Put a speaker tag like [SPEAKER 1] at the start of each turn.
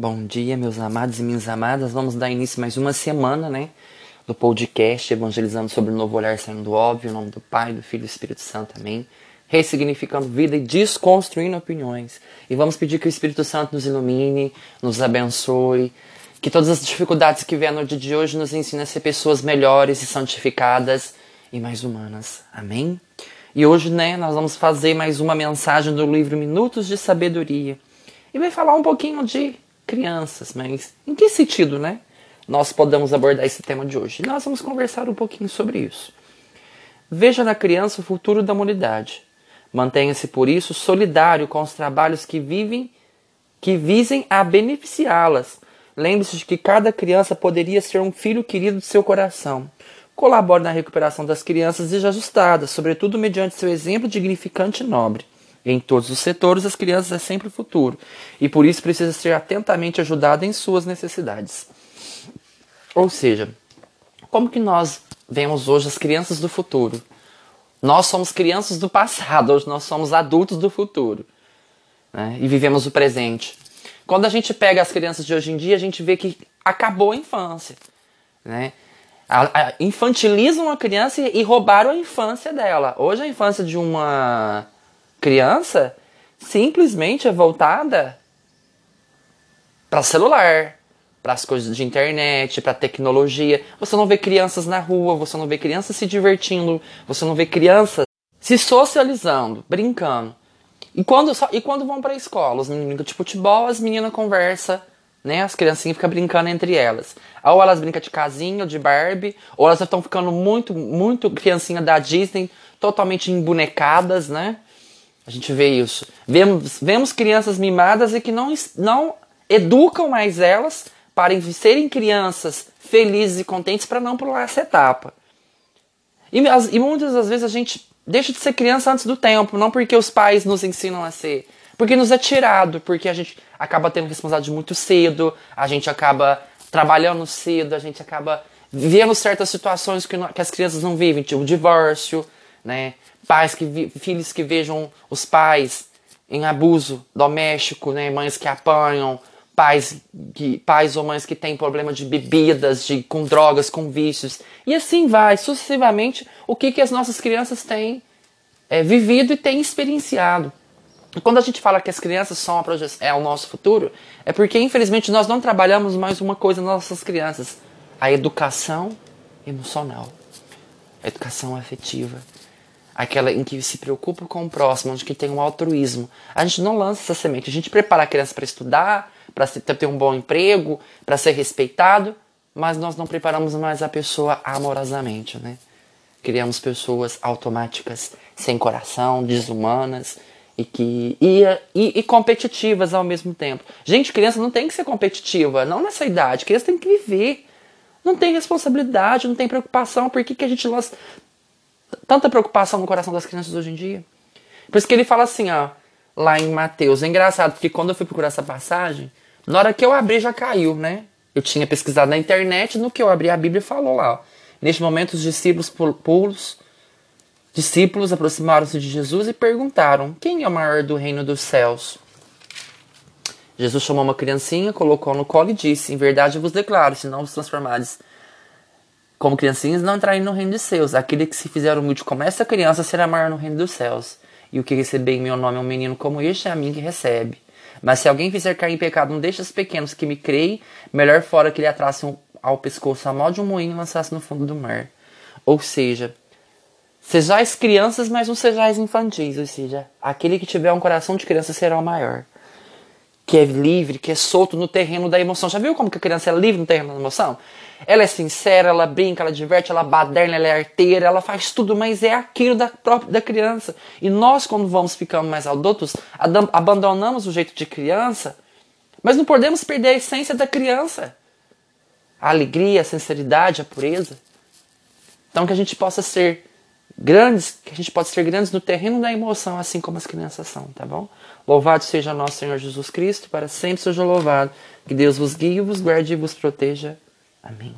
[SPEAKER 1] Bom dia, meus amados e minhas amadas. Vamos dar início mais uma semana, né? Do podcast Evangelizando sobre o Novo Olhar Saindo do Óbvio, em nome do Pai, do Filho e do Espírito Santo. Amém. Ressignificando vida e desconstruindo opiniões. E vamos pedir que o Espírito Santo nos ilumine, nos abençoe, que todas as dificuldades que vier no dia de hoje nos ensine a ser pessoas melhores e santificadas e mais humanas. Amém? E hoje, né, nós vamos fazer mais uma mensagem do livro Minutos de Sabedoria. E vai falar um pouquinho de crianças, mas em que sentido, né? Nós podemos abordar esse tema de hoje. Nós vamos conversar um pouquinho sobre isso. Veja na criança o futuro da humanidade. Mantenha-se por isso solidário com os trabalhos que vivem, que visem a beneficiá-las. Lembre-se de que cada criança poderia ser um filho querido de seu coração. Colabore na recuperação das crianças desajustadas, sobretudo mediante seu exemplo dignificante e nobre. Em todos os setores, as crianças é sempre o futuro e por isso precisa ser atentamente ajudada em suas necessidades. Ou seja, como que nós vemos hoje as crianças do futuro? Nós somos crianças do passado, hoje nós somos adultos do futuro né? e vivemos o presente. Quando a gente pega as crianças de hoje em dia, a gente vê que acabou a infância. Né? A, a, infantilizam a criança e, e roubaram a infância dela. Hoje a infância de uma criança simplesmente é voltada para celular, para as coisas de internet, para tecnologia. Você não vê crianças na rua, você não vê crianças se divertindo, você não vê crianças se socializando, brincando. E quando, e quando vão para a escola, os meninos de futebol, as meninas conversam, né? As criancinhas ficam brincando entre elas. Ou elas brincam de casinha, ou de Barbie, ou elas estão ficando muito, muito criancinha da Disney, totalmente embonecadas, né? A gente vê isso. Vemos, vemos crianças mimadas e que não, não educam mais elas para serem crianças felizes e contentes para não pular essa etapa. E, e muitas das vezes a gente deixa de ser criança antes do tempo, não porque os pais nos ensinam a ser, porque nos é tirado, porque a gente acaba tendo responsabilidade muito cedo, a gente acaba trabalhando cedo, a gente acaba vivendo certas situações que, não, que as crianças não vivem, tipo divórcio, né? pais que filhos que vejam os pais em abuso doméstico, né? Mães que apanham, pais que pais ou mães que têm problema de bebidas, de com drogas, com vícios e assim vai sucessivamente o que que as nossas crianças têm é, vivido e têm experienciado. Quando a gente fala que as crianças são é o nosso futuro, é porque infelizmente nós não trabalhamos mais uma coisa nas nossas crianças: a educação emocional, a educação afetiva aquela em que se preocupa com o próximo, onde que tem um altruísmo. A gente não lança essa semente, a gente prepara a criança para estudar, para ter um bom emprego, para ser respeitado, mas nós não preparamos mais a pessoa amorosamente, né? Criamos pessoas automáticas, sem coração, desumanas e que e, e, e, competitivas ao mesmo tempo. Gente, criança não tem que ser competitiva, não nessa idade. Criança tem que viver. Não tem responsabilidade, não tem preocupação. Por que, que a gente lança tanta preocupação no coração das crianças hoje em dia. Por isso que ele fala assim, ó, lá em Mateus. É engraçado, porque quando eu fui procurar essa passagem, na hora que eu abri já caiu, né? Eu tinha pesquisado na internet, no que eu abri a Bíblia falou lá, ó. Neste momento os discípulos pulos, discípulos aproximaram-se de Jesus e perguntaram: Quem é o maior do reino dos céus? Jesus chamou uma criancinha, colocou no colo e disse: Em verdade eu vos declaro, se não vos transformares como criancinhas, não entrarem no reino dos céus. Aquele que se fizer humilde como essa criança será maior no reino dos céus. E o que receber em meu nome é um menino como este é a mim que recebe. Mas se alguém fizer cair em pecado um destes pequenos que me creem, melhor fora que ele atrasse um, ao pescoço a mal de um moinho e lançasse no fundo do mar. Ou seja, sejais crianças, mas não sejais infantis. Ou seja, aquele que tiver um coração de criança será o maior. Que é livre, que é solto no terreno da emoção. Já viu como que a criança é livre no terreno da emoção? Ela é sincera, ela brinca, ela diverte, ela baderna, ela é arteira, ela faz tudo, mas é aquilo da própria da criança. E nós, quando vamos ficando mais adultos, abandonamos o jeito de criança, mas não podemos perder a essência da criança. A alegria, a sinceridade, a pureza. Então que a gente possa ser grandes, que a gente possa ser grandes no terreno da emoção, assim como as crianças são, tá bom? Louvado seja nosso Senhor Jesus Cristo, para sempre seja louvado. Que Deus vos guie, vos guarde e vos proteja. Amém.